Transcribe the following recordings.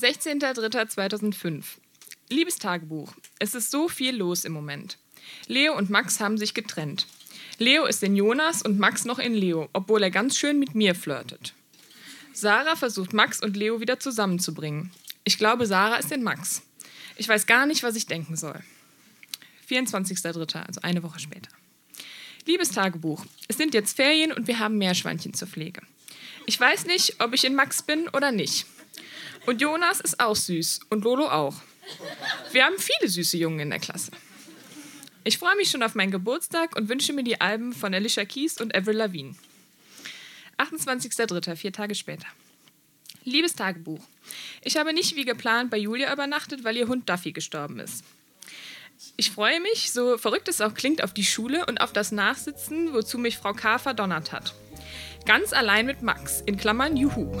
16.03.2005. Liebes Tagebuch, es ist so viel los im Moment. Leo und Max haben sich getrennt. Leo ist in Jonas und Max noch in Leo, obwohl er ganz schön mit mir flirtet. Sarah versucht Max und Leo wieder zusammenzubringen. Ich glaube, Sarah ist in Max. Ich weiß gar nicht, was ich denken soll. 24.03., also eine Woche später. Liebes Tagebuch, es sind jetzt Ferien und wir haben Meerschweinchen zur Pflege. Ich weiß nicht, ob ich in Max bin oder nicht. Und Jonas ist auch süß und Lolo auch. Wir haben viele süße Jungen in der Klasse. Ich freue mich schon auf meinen Geburtstag und wünsche mir die Alben von Alicia Keys und Avril Lavigne. 28.03., vier Tage später. Liebes Tagebuch, ich habe nicht wie geplant bei Julia übernachtet, weil ihr Hund Duffy gestorben ist. Ich freue mich, so verrückt es auch klingt, auf die Schule und auf das Nachsitzen, wozu mich Frau K. verdonnert hat. Ganz allein mit Max, in Klammern Juhu.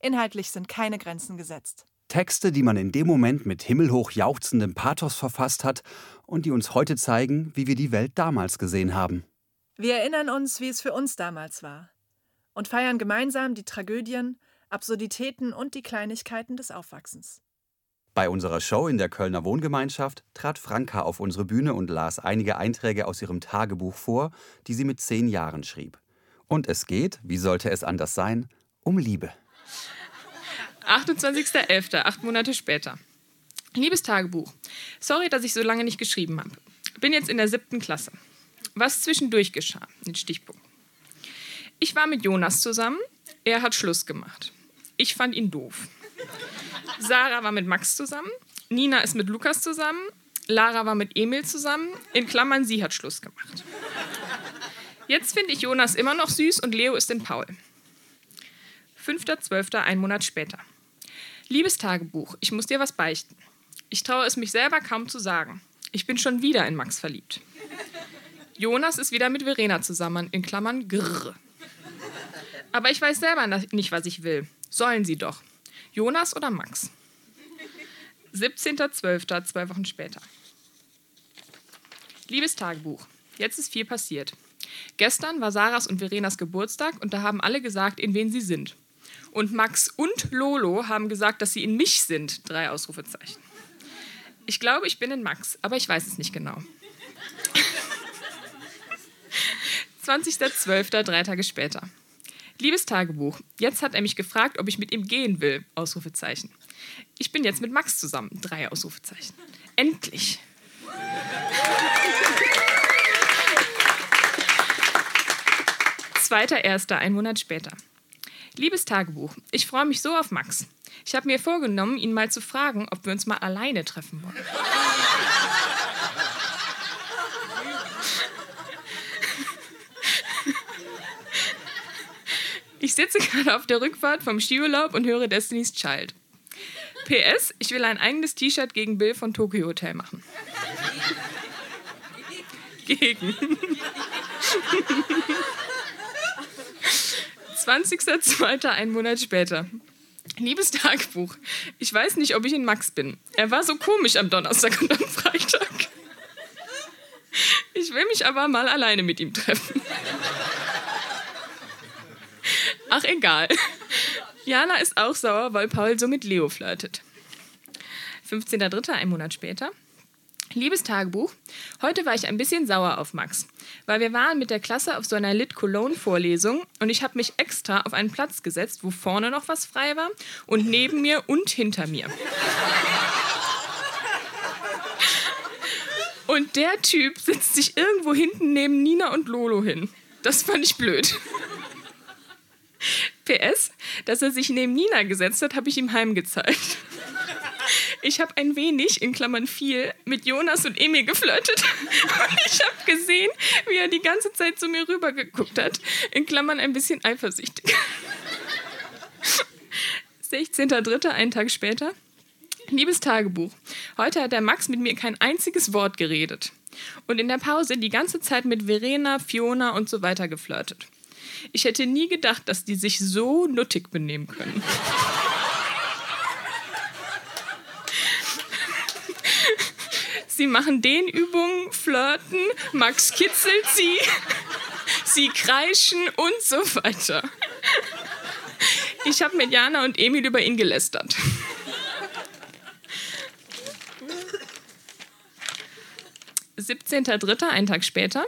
Inhaltlich sind keine Grenzen gesetzt. Texte, die man in dem Moment mit himmelhoch jauchzendem Pathos verfasst hat und die uns heute zeigen, wie wir die Welt damals gesehen haben. Wir erinnern uns, wie es für uns damals war und feiern gemeinsam die Tragödien, Absurditäten und die Kleinigkeiten des Aufwachsens. Bei unserer Show in der Kölner Wohngemeinschaft trat Franka auf unsere Bühne und las einige Einträge aus ihrem Tagebuch vor, die sie mit zehn Jahren schrieb. Und es geht, wie sollte es anders sein, um Liebe. 28.11., acht Monate später. Liebes Tagebuch, sorry, dass ich so lange nicht geschrieben habe. Bin jetzt in der siebten Klasse. Was zwischendurch geschah, den Stichpunkt. Ich war mit Jonas zusammen, er hat Schluss gemacht. Ich fand ihn doof. Sarah war mit Max zusammen, Nina ist mit Lukas zusammen, Lara war mit Emil zusammen, in Klammern, sie hat Schluss gemacht. Jetzt finde ich Jonas immer noch süß und Leo ist in Paul. 5.12., ein Monat später. Liebes Tagebuch, ich muss dir was beichten. Ich traue es mich selber kaum zu sagen. Ich bin schon wieder in Max verliebt. Jonas ist wieder mit Verena zusammen, in Klammern grrr. Aber ich weiß selber nicht, was ich will. Sollen sie doch. Jonas oder Max? 17.12., zwei Wochen später. Liebes Tagebuch, jetzt ist viel passiert. Gestern war Sarahs und Verenas Geburtstag und da haben alle gesagt, in wen sie sind. Und Max und Lolo haben gesagt, dass sie in mich sind. Drei Ausrufezeichen. Ich glaube, ich bin in Max, aber ich weiß es nicht genau. 20.12., drei Tage später. Liebes Tagebuch, jetzt hat er mich gefragt, ob ich mit ihm gehen will. Ausrufezeichen. Ich bin jetzt mit Max zusammen. Drei Ausrufezeichen. Endlich. Zweiter Erster, ein Monat später. Liebes Tagebuch, ich freue mich so auf Max. Ich habe mir vorgenommen, ihn mal zu fragen, ob wir uns mal alleine treffen wollen. Ich sitze gerade auf der Rückfahrt vom Skiurlaub und höre Destiny's Child. PS, ich will ein eigenes T-Shirt gegen Bill von Tokyo Hotel machen. Gegen. 20.02. ein Monat später. Liebes Tagebuch, ich weiß nicht, ob ich in Max bin. Er war so komisch am Donnerstag und am Freitag. Ich will mich aber mal alleine mit ihm treffen. Ach, egal. Jana ist auch sauer, weil Paul so mit Leo flirtet. 15.03., ein Monat später. Liebes Tagebuch, heute war ich ein bisschen sauer auf Max, weil wir waren mit der Klasse auf so einer Lit Cologne Vorlesung und ich habe mich extra auf einen Platz gesetzt, wo vorne noch was frei war und neben mir und hinter mir. Und der Typ setzt sich irgendwo hinten neben Nina und Lolo hin. Das fand ich blöd. PS, dass er sich neben Nina gesetzt hat, habe ich ihm heimgezeigt. Ich habe ein wenig, in Klammern viel, mit Jonas und Emil geflirtet. Ich habe gesehen, wie er die ganze Zeit zu mir rübergeguckt hat. In Klammern ein bisschen eifersüchtig. 16.03., einen Tag später. Liebes Tagebuch, heute hat der Max mit mir kein einziges Wort geredet. Und in der Pause die ganze Zeit mit Verena, Fiona und so weiter geflirtet. Ich hätte nie gedacht, dass die sich so nuttig benehmen können. Sie machen Dehnübungen, flirten, Max kitzelt sie, sie kreischen und so weiter. Ich habe mit Jana und Emil über ihn gelästert. 17.03., einen Tag später.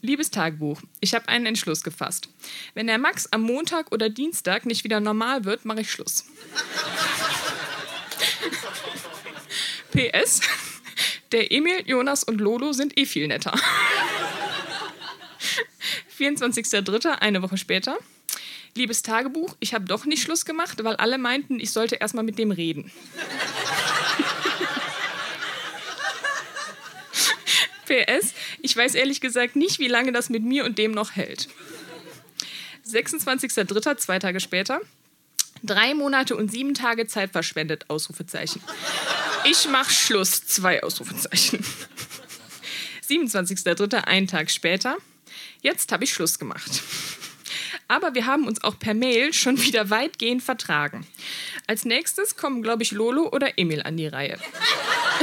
Liebes Tagebuch, ich habe einen Entschluss gefasst. Wenn der Max am Montag oder Dienstag nicht wieder normal wird, mache ich Schluss. PS, der Emil, Jonas und Lolo sind eh viel netter. 24.03., eine Woche später. Liebes Tagebuch, ich habe doch nicht Schluss gemacht, weil alle meinten, ich sollte erstmal mit dem reden. PS, ich weiß ehrlich gesagt nicht, wie lange das mit mir und dem noch hält. 26.03., zwei Tage später. Drei Monate und sieben Tage Zeit verschwendet, Ausrufezeichen. Ich mach Schluss, zwei Ausrufezeichen. 27.03., einen Tag später. Jetzt habe ich Schluss gemacht. Aber wir haben uns auch per Mail schon wieder weitgehend vertragen. Als nächstes kommen, glaube ich, Lolo oder Emil an die Reihe.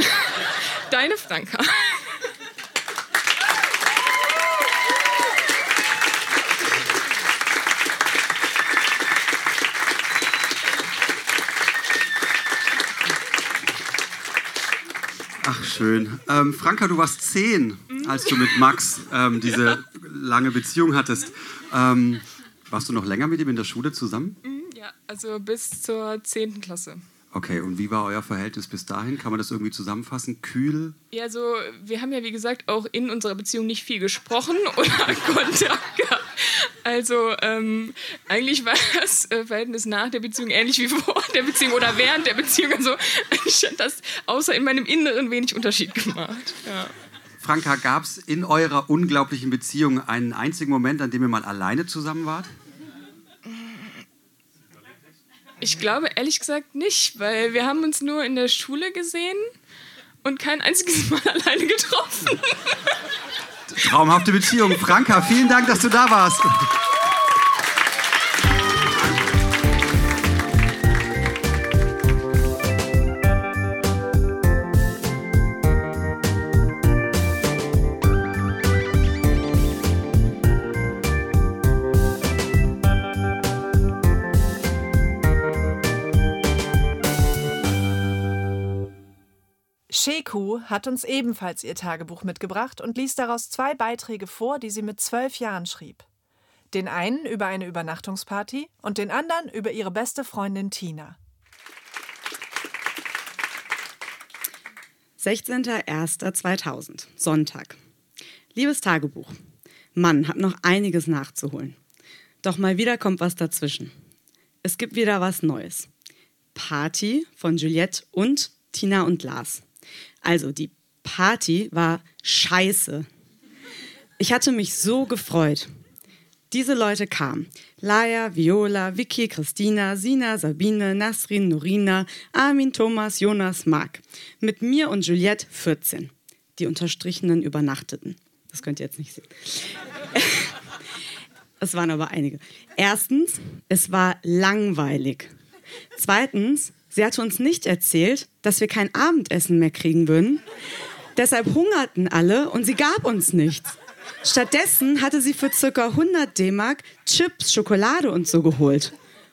Deine Franka. Ach, schön. Ähm, Franka, du warst zehn, als du mit Max ähm, diese lange Beziehung hattest. Ähm, warst du noch länger mit ihm in der Schule zusammen? Mhm, ja, also bis zur 10. Klasse. Okay, und wie war euer Verhältnis bis dahin? Kann man das irgendwie zusammenfassen? Kühl? Ja, also wir haben ja wie gesagt auch in unserer Beziehung nicht viel gesprochen oder Kontakt gehabt. Also ähm, eigentlich war das äh, Verhältnis nach der Beziehung ähnlich wie vor der Beziehung oder während der Beziehung. Also ich habe das außer in meinem Inneren wenig Unterschied gemacht. Ja. Franka, gab es in eurer unglaublichen Beziehung einen einzigen Moment, an dem ihr mal alleine zusammen wart? Ich glaube ehrlich gesagt nicht, weil wir haben uns nur in der Schule gesehen und kein einziges Mal alleine getroffen. Traumhafte Beziehung. Franka, vielen Dank, dass du da warst. Sheku hat uns ebenfalls ihr Tagebuch mitgebracht und liest daraus zwei Beiträge vor, die sie mit zwölf Jahren schrieb. Den einen über eine Übernachtungsparty und den anderen über ihre beste Freundin Tina. 16.01.2000, Sonntag. Liebes Tagebuch, Mann, hab noch einiges nachzuholen. Doch mal wieder kommt was dazwischen. Es gibt wieder was Neues. Party von Juliette und Tina und Lars. Also die Party war scheiße. Ich hatte mich so gefreut. Diese Leute kamen. Laia, Viola, Vicky, Christina, Sina, Sabine, Nasrin, Norina, Armin, Thomas, Jonas, Marc. Mit mir und Juliette 14. Die Unterstrichenen übernachteten. Das könnt ihr jetzt nicht sehen. es waren aber einige. Erstens, es war langweilig. Zweitens, Sie hatte uns nicht erzählt, dass wir kein Abendessen mehr kriegen würden. Deshalb hungerten alle und sie gab uns nichts. Stattdessen hatte sie für ca. 100 D-Mark Chips, Schokolade und so geholt.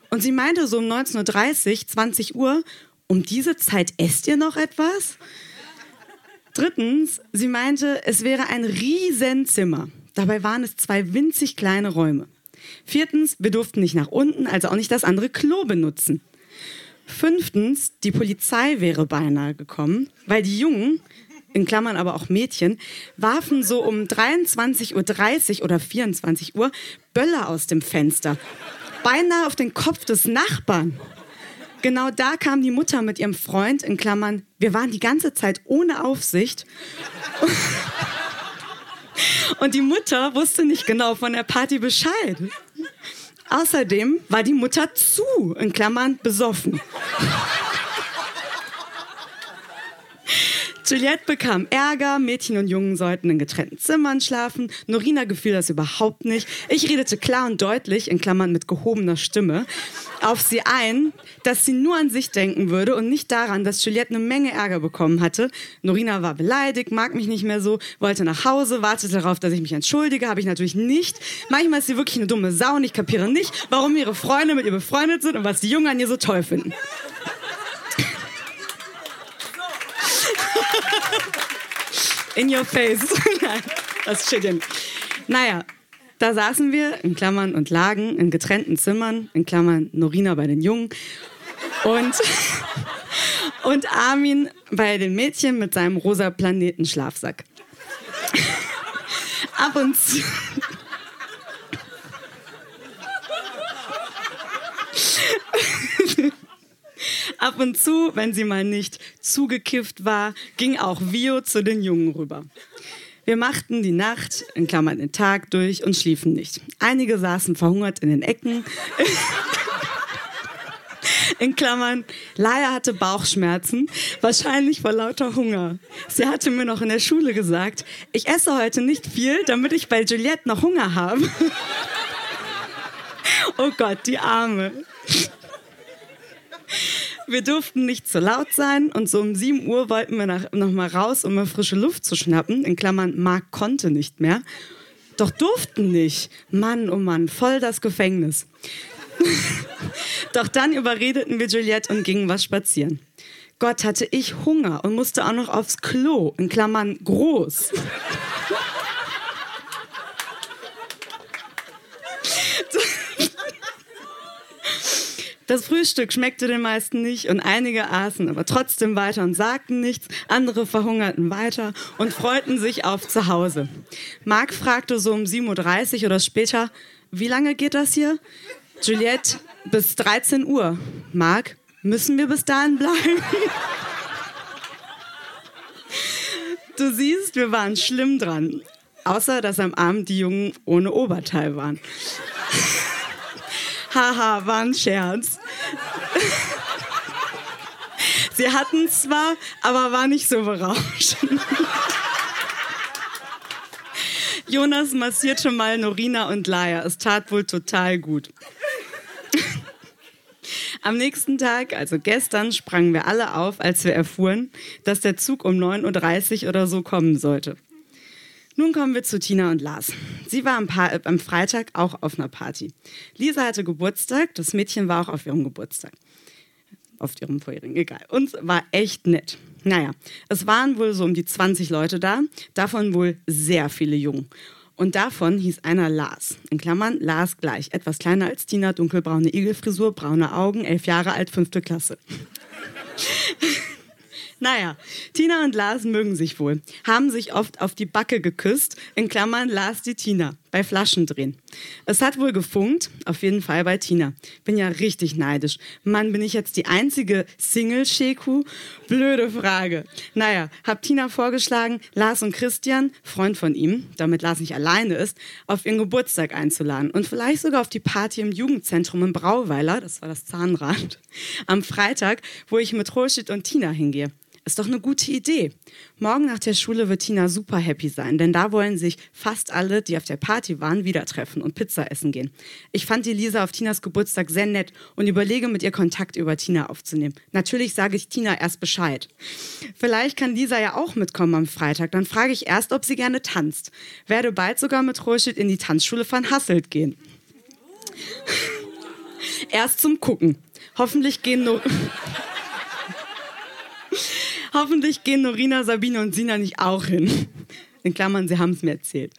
Und sie meinte so um 19.30 Uhr, 20 Uhr, um diese Zeit esst ihr noch etwas? Drittens, sie meinte, es wäre ein Riesenzimmer. Dabei waren es zwei winzig kleine Räume. Viertens, wir durften nicht nach unten, also auch nicht das andere Klo benutzen. Fünftens, die Polizei wäre beinahe gekommen, weil die Jungen, in Klammern aber auch Mädchen, warfen so um 23.30 Uhr oder 24 Uhr Böller aus dem Fenster. Beinahe auf den Kopf des Nachbarn. Genau da kam die Mutter mit ihrem Freund, in Klammern, wir waren die ganze Zeit ohne Aufsicht. Und die Mutter wusste nicht genau von der Party Bescheid. Außerdem war die Mutter zu, in Klammern, besoffen. Juliette bekam Ärger, Mädchen und Jungen sollten in getrennten Zimmern schlafen. Norina gefiel das überhaupt nicht. Ich redete klar und deutlich, in Klammern mit gehobener Stimme, auf sie ein, dass sie nur an sich denken würde und nicht daran, dass Juliette eine Menge Ärger bekommen hatte. Norina war beleidigt, mag mich nicht mehr so, wollte nach Hause, wartete darauf, dass ich mich entschuldige, habe ich natürlich nicht. Manchmal ist sie wirklich eine dumme Sau und ich kapiere nicht, warum ihre Freunde mit ihr befreundet sind und was die Jungen an ihr so toll finden. In your face. Nein, das steht ja. Naja, da saßen wir, in Klammern, und lagen in getrennten Zimmern, in Klammern Norina bei den Jungen und, und Armin bei den Mädchen mit seinem rosa Planeten-Schlafsack. Ab und zu. Ab und zu, wenn sie mal nicht zugekifft war, ging auch Vio zu den Jungen rüber. Wir machten die Nacht, in Klammern den Tag durch und schliefen nicht. Einige saßen verhungert in den Ecken. In Klammern, Laia hatte Bauchschmerzen, wahrscheinlich vor lauter Hunger. Sie hatte mir noch in der Schule gesagt, ich esse heute nicht viel, damit ich bei Juliette noch Hunger habe. Oh Gott, die Arme. Wir durften nicht zu laut sein und so um 7 Uhr wollten wir nach, noch mal raus, um mir frische Luft zu schnappen. In Klammern, Marc konnte nicht mehr. Doch durften nicht. Mann, oh Mann, voll das Gefängnis. Doch dann überredeten wir Juliette und gingen was spazieren. Gott hatte ich Hunger und musste auch noch aufs Klo, in Klammern groß. Das Frühstück schmeckte den meisten nicht und einige aßen aber trotzdem weiter und sagten nichts. Andere verhungerten weiter und freuten sich auf zu Hause. Marc fragte so um 7.30 Uhr oder später, wie lange geht das hier? Juliette, bis 13 Uhr. Marc, müssen wir bis dahin bleiben? Du siehst, wir waren schlimm dran. Außer, dass am Abend die Jungen ohne Oberteil waren. Haha, war ein Scherz. Sie hatten zwar, aber war nicht so berauschend. Jonas massierte mal Norina und Laia. Es tat wohl total gut. Am nächsten Tag, also gestern, sprangen wir alle auf, als wir erfuhren, dass der Zug um 9.30 Uhr oder so kommen sollte. Nun kommen wir zu Tina und Lars. Sie war am, pa am Freitag auch auf einer Party. Lisa hatte Geburtstag, das Mädchen war auch auf ihrem Geburtstag. Auf ihrem vorherigen, egal. Und war echt nett. Naja, es waren wohl so um die 20 Leute da, davon wohl sehr viele Jungen. Und davon hieß einer Lars. In Klammern Lars gleich. Etwas kleiner als Tina, dunkelbraune Igelfrisur, braune Augen, elf Jahre alt, fünfte Klasse. Naja, Tina und Lars mögen sich wohl, haben sich oft auf die Backe geküsst, in Klammern Lars die Tina, bei Flaschendrehen. Es hat wohl gefunkt, auf jeden Fall bei Tina. Bin ja richtig neidisch. Mann, bin ich jetzt die einzige Single-Sheku? Blöde Frage. Naja, hab Tina vorgeschlagen, Lars und Christian, Freund von ihm, damit Lars nicht alleine ist, auf ihren Geburtstag einzuladen und vielleicht sogar auf die Party im Jugendzentrum in Brauweiler, das war das Zahnrad, am Freitag, wo ich mit Roshit und Tina hingehe. Ist doch eine gute Idee. Morgen nach der Schule wird Tina super happy sein, denn da wollen sich fast alle, die auf der Party waren, wieder treffen und Pizza essen gehen. Ich fand die Lisa auf Tinas Geburtstag sehr nett und überlege, mit ihr Kontakt über Tina aufzunehmen. Natürlich sage ich Tina erst Bescheid. Vielleicht kann Lisa ja auch mitkommen am Freitag. Dann frage ich erst, ob sie gerne tanzt. Werde bald sogar mit Rohschild in die Tanzschule von Hasselt gehen. erst zum Gucken. Hoffentlich gehen nur. Hoffentlich gehen Norina, Sabine und Sina nicht auch hin. In Klammern, sie haben es mir erzählt.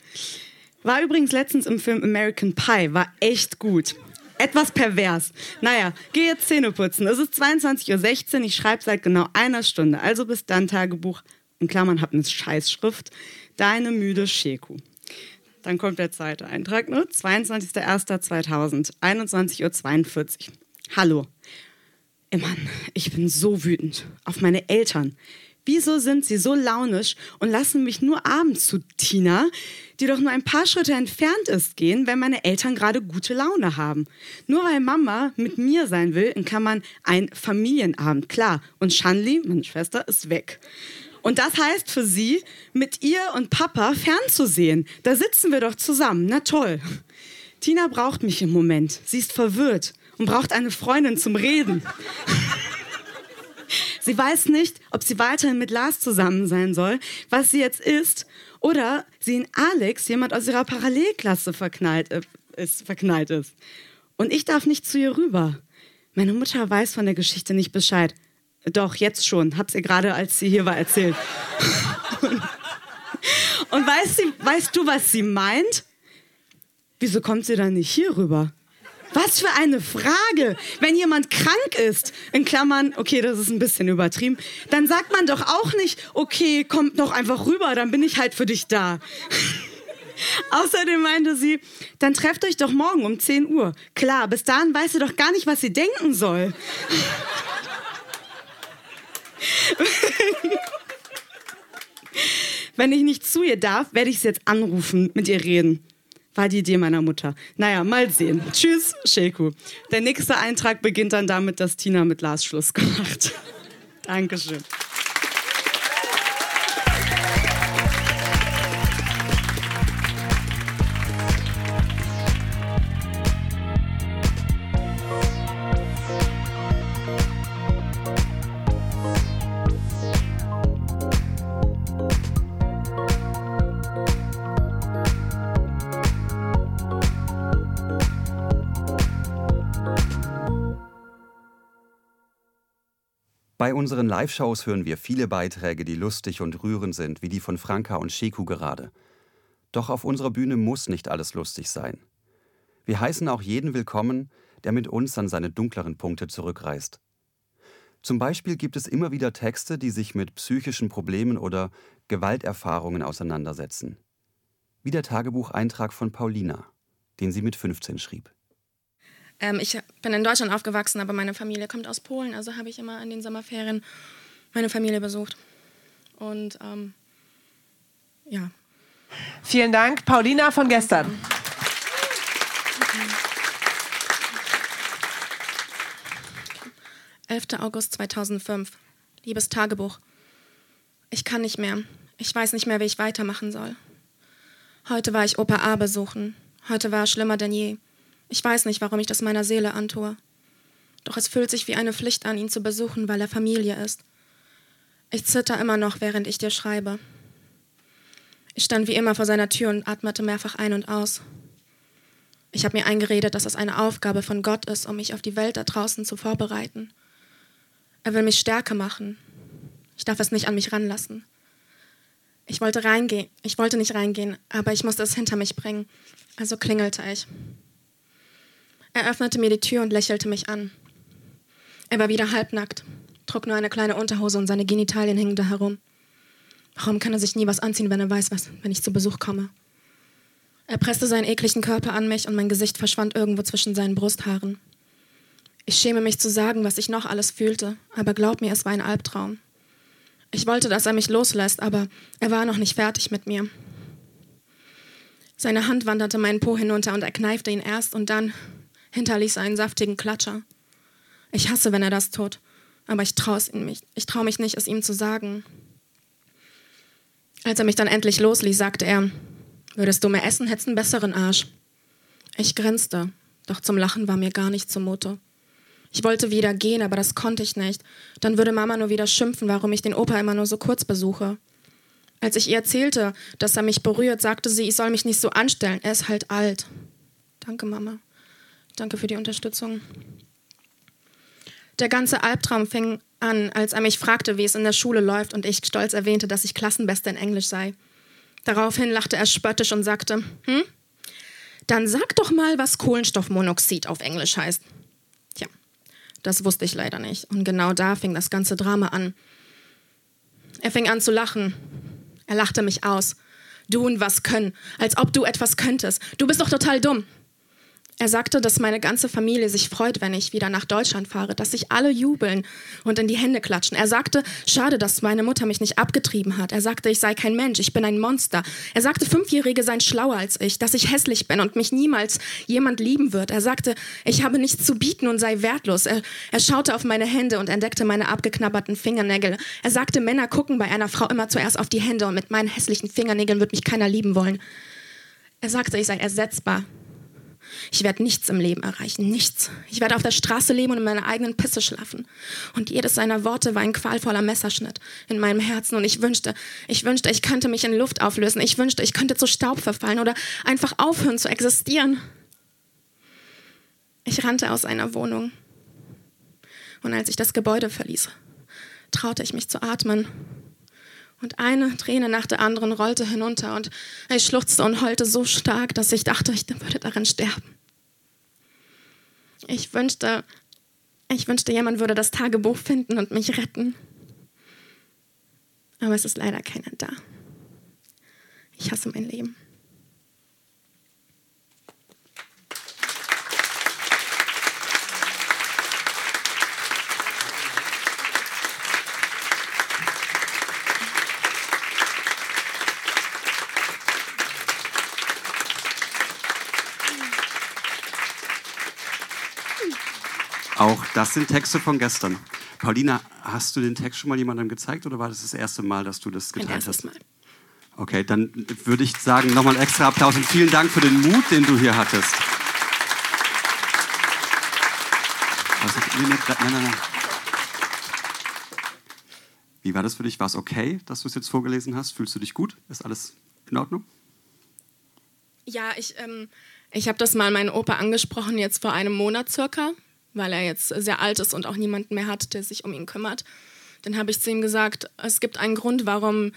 War übrigens letztens im Film American Pie, war echt gut. Etwas pervers. Naja, geh jetzt Zähne putzen. Es ist 22.16 Uhr, ich schreibe seit genau einer Stunde. Also bis dann, Tagebuch. In Klammern, hab eine Scheißschrift. Deine müde Sheku. Dann kommt der zweite Eintrag, ne? 22.01.2000, 21.42 Uhr. Hallo. Mann, ich bin so wütend auf meine Eltern. Wieso sind sie so launisch und lassen mich nur abends zu Tina, die doch nur ein paar Schritte entfernt ist, gehen, wenn meine Eltern gerade gute Laune haben? Nur weil Mama mit mir sein will, in Klammern ein Familienabend, klar. Und Shanli, meine Schwester, ist weg. Und das heißt für sie, mit ihr und Papa fernzusehen. Da sitzen wir doch zusammen. Na toll. Tina braucht mich im Moment. Sie ist verwirrt und braucht eine Freundin zum Reden. Sie weiß nicht, ob sie weiterhin mit Lars zusammen sein soll, was sie jetzt ist, oder sie in Alex, jemand aus ihrer Parallelklasse, verknallt, äh, ist, verknallt ist. Und ich darf nicht zu ihr rüber. Meine Mutter weiß von der Geschichte nicht Bescheid. Doch, jetzt schon. Hab's ihr gerade, als sie hier war, erzählt. und, und weißt, sie, weißt du, was sie meint? Wieso kommt sie dann nicht hier rüber? Was für eine Frage. Wenn jemand krank ist, in Klammern, okay, das ist ein bisschen übertrieben, dann sagt man doch auch nicht, okay, kommt doch einfach rüber, dann bin ich halt für dich da. Außerdem meinte sie, dann trefft euch doch morgen um 10 Uhr. Klar, bis dahin weiß sie doch gar nicht, was sie denken soll. Wenn ich nicht zu ihr darf, werde ich sie jetzt anrufen, mit ihr reden. War die Idee meiner Mutter. Naja, mal sehen. Tschüss, Sheku. Der nächste Eintrag beginnt dann damit, dass Tina mit Lars Schluss gemacht. Dankeschön. Unseren Live-Shows hören wir viele Beiträge, die lustig und rührend sind, wie die von Franka und Sheku gerade. Doch auf unserer Bühne muss nicht alles lustig sein. Wir heißen auch jeden willkommen, der mit uns an seine dunkleren Punkte zurückreist. Zum Beispiel gibt es immer wieder Texte, die sich mit psychischen Problemen oder Gewalterfahrungen auseinandersetzen. Wie der Tagebucheintrag von Paulina, den sie mit 15 schrieb. Ähm, ich bin in Deutschland aufgewachsen, aber meine Familie kommt aus Polen, also habe ich immer in den Sommerferien meine Familie besucht. Und ähm, ja. Vielen Dank, Paulina von gestern. 11. August 2005. Liebes Tagebuch. Ich kann nicht mehr. Ich weiß nicht mehr, wie ich weitermachen soll. Heute war ich Opa A besuchen. Heute war schlimmer denn je. Ich weiß nicht, warum ich das meiner Seele antue. Doch es fühlt sich wie eine Pflicht an, ihn zu besuchen, weil er Familie ist. Ich zitter immer noch, während ich dir schreibe. Ich stand wie immer vor seiner Tür und atmete mehrfach ein und aus. Ich habe mir eingeredet, dass es eine Aufgabe von Gott ist, um mich auf die Welt da draußen zu vorbereiten. Er will mich stärker machen. Ich darf es nicht an mich ranlassen. Ich wollte reingehen, ich wollte nicht reingehen, aber ich musste es hinter mich bringen. Also klingelte ich. Er öffnete mir die Tür und lächelte mich an. Er war wieder halbnackt, trug nur eine kleine Unterhose und seine Genitalien hingen da herum. Warum kann er sich nie was anziehen, wenn er weiß, was, wenn ich zu Besuch komme? Er presste seinen ekligen Körper an mich und mein Gesicht verschwand irgendwo zwischen seinen Brusthaaren. Ich schäme mich zu sagen, was ich noch alles fühlte, aber glaub mir, es war ein Albtraum. Ich wollte, dass er mich loslässt, aber er war noch nicht fertig mit mir. Seine Hand wanderte meinen Po hinunter und er kneifte ihn erst und dann hinterließ einen saftigen Klatscher. Ich hasse, wenn er das tut, aber ich traue mich, ich trau mich nicht, es ihm zu sagen. Als er mich dann endlich losließ, sagte er, würdest du mehr essen, hättest einen besseren Arsch. Ich grinste, doch zum Lachen war mir gar nicht zumute. Ich wollte wieder gehen, aber das konnte ich nicht. Dann würde Mama nur wieder schimpfen, warum ich den Opa immer nur so kurz besuche. Als ich ihr erzählte, dass er mich berührt, sagte sie, ich soll mich nicht so anstellen. Er ist halt alt. Danke, Mama. Danke für die Unterstützung. Der ganze Albtraum fing an, als er mich fragte, wie es in der Schule läuft und ich stolz erwähnte, dass ich Klassenbeste in Englisch sei. Daraufhin lachte er spöttisch und sagte, hm? Dann sag doch mal, was Kohlenstoffmonoxid auf Englisch heißt. Tja, das wusste ich leider nicht. Und genau da fing das ganze Drama an. Er fing an zu lachen. Er lachte mich aus. Du und was können, als ob du etwas könntest. Du bist doch total dumm. Er sagte, dass meine ganze Familie sich freut, wenn ich wieder nach Deutschland fahre, dass sich alle jubeln und in die Hände klatschen. Er sagte, schade, dass meine Mutter mich nicht abgetrieben hat. Er sagte, ich sei kein Mensch, ich bin ein Monster. Er sagte, Fünfjährige seien schlauer als ich, dass ich hässlich bin und mich niemals jemand lieben wird. Er sagte, ich habe nichts zu bieten und sei wertlos. Er, er schaute auf meine Hände und entdeckte meine abgeknabberten Fingernägel. Er sagte, Männer gucken bei einer Frau immer zuerst auf die Hände und mit meinen hässlichen Fingernägeln wird mich keiner lieben wollen. Er sagte, ich sei ersetzbar. Ich werde nichts im Leben erreichen, nichts. Ich werde auf der Straße leben und in meiner eigenen Pisse schlafen. Und jedes seiner Worte war ein qualvoller Messerschnitt in meinem Herzen. Und ich wünschte, ich wünschte, ich könnte mich in Luft auflösen. Ich wünschte, ich könnte zu Staub verfallen oder einfach aufhören zu existieren. Ich rannte aus einer Wohnung. Und als ich das Gebäude verließ, traute ich mich zu atmen. Und eine Träne nach der anderen rollte hinunter und ich schluchzte und heulte so stark, dass ich dachte, ich würde darin sterben. Ich wünschte, ich wünschte, jemand würde das Tagebuch finden und mich retten. Aber es ist leider keiner da. Ich hasse mein Leben. Auch das sind Texte von gestern. Paulina, hast du den Text schon mal jemandem gezeigt oder war das das erste Mal, dass du das geteilt hast? Mal. Okay, dann würde ich sagen, nochmal extra Applaus und vielen Dank für den Mut, den du hier hattest. Also, nein, nein, nein. Wie war das für dich? War es okay, dass du es jetzt vorgelesen hast? Fühlst du dich gut? Ist alles in Ordnung? Ja, ich, ähm, ich habe das mal meinen Opa angesprochen, jetzt vor einem Monat circa weil er jetzt sehr alt ist und auch niemanden mehr hat, der sich um ihn kümmert. Dann habe ich zu ihm gesagt, es gibt einen Grund, warum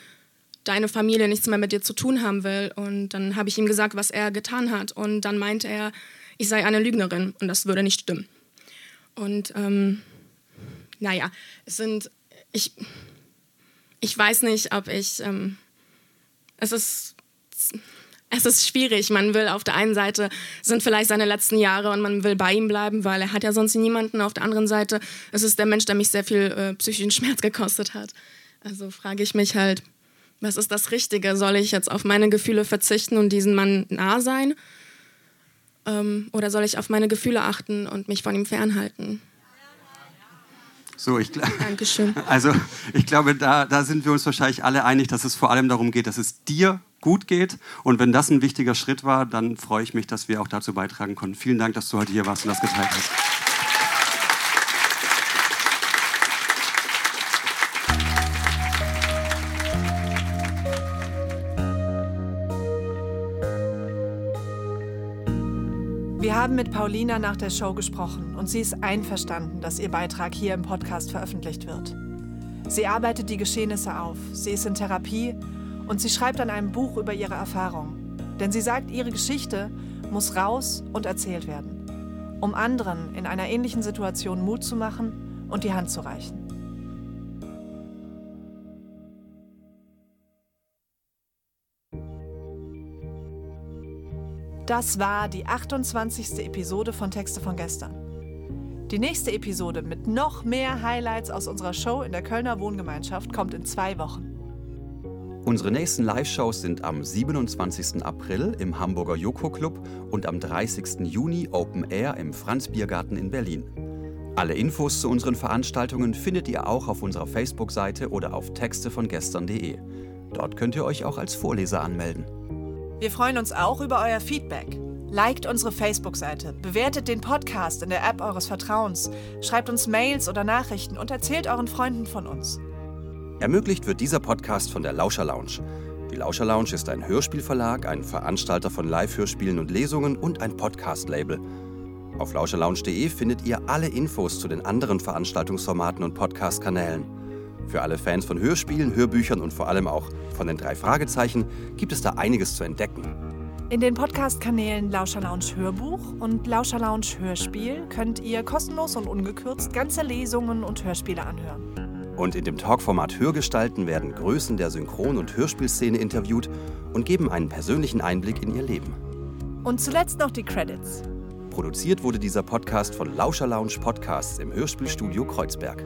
deine Familie nichts mehr mit dir zu tun haben will. Und dann habe ich ihm gesagt, was er getan hat. Und dann meinte er, ich sei eine Lügnerin und das würde nicht stimmen. Und ähm, naja, es sind, ich, ich weiß nicht, ob ich, ähm, es ist es ist schwierig. Man will auf der einen Seite, sind vielleicht seine letzten Jahre und man will bei ihm bleiben, weil er hat ja sonst niemanden. Auf der anderen Seite es ist der Mensch, der mich sehr viel äh, psychischen Schmerz gekostet hat. Also frage ich mich halt, was ist das Richtige? Soll ich jetzt auf meine Gefühle verzichten und diesem Mann nah sein? Ähm, oder soll ich auf meine Gefühle achten und mich von ihm fernhalten? So, ich, Dankeschön. Also ich glaube, da, da sind wir uns wahrscheinlich alle einig, dass es vor allem darum geht, dass es dir gut geht. Und wenn das ein wichtiger Schritt war, dann freue ich mich, dass wir auch dazu beitragen konnten. Vielen Dank, dass du heute hier warst und das geteilt hast. Wir haben mit Paulina nach der Show gesprochen und sie ist einverstanden, dass ihr Beitrag hier im Podcast veröffentlicht wird. Sie arbeitet die Geschehnisse auf, sie ist in Therapie und sie schreibt an einem Buch über ihre Erfahrungen. Denn sie sagt, ihre Geschichte muss raus und erzählt werden, um anderen in einer ähnlichen Situation Mut zu machen und die Hand zu reichen. Das war die 28. Episode von Texte von gestern. Die nächste Episode mit noch mehr Highlights aus unserer Show in der Kölner Wohngemeinschaft kommt in zwei Wochen. Unsere nächsten Live-Shows sind am 27. April im Hamburger Joko Club und am 30. Juni Open Air im Franz Biergarten in Berlin. Alle Infos zu unseren Veranstaltungen findet ihr auch auf unserer Facebook-Seite oder auf textevongestern.de. Dort könnt ihr euch auch als Vorleser anmelden. Wir freuen uns auch über euer Feedback. Liked unsere Facebook-Seite, bewertet den Podcast in der App eures Vertrauens, schreibt uns Mails oder Nachrichten und erzählt euren Freunden von uns. Ermöglicht wird dieser Podcast von der Lauscher Lounge. Die Lauscher Lounge ist ein Hörspielverlag, ein Veranstalter von Live-Hörspielen und Lesungen und ein Podcast-Label. Auf lauscherlounge.de findet ihr alle Infos zu den anderen Veranstaltungsformaten und Podcast-Kanälen. Für alle Fans von Hörspielen, Hörbüchern und vor allem auch von den drei Fragezeichen gibt es da einiges zu entdecken. In den Podcast-Kanälen Lauscher Lounge Hörbuch und Lauscher Lounge Hörspiel könnt ihr kostenlos und ungekürzt ganze Lesungen und Hörspiele anhören. Und in dem Talkformat Hörgestalten werden Größen der Synchron- und Hörspielszene interviewt und geben einen persönlichen Einblick in ihr Leben. Und zuletzt noch die Credits. Produziert wurde dieser Podcast von Lauscher Lounge Podcasts im Hörspielstudio Kreuzberg.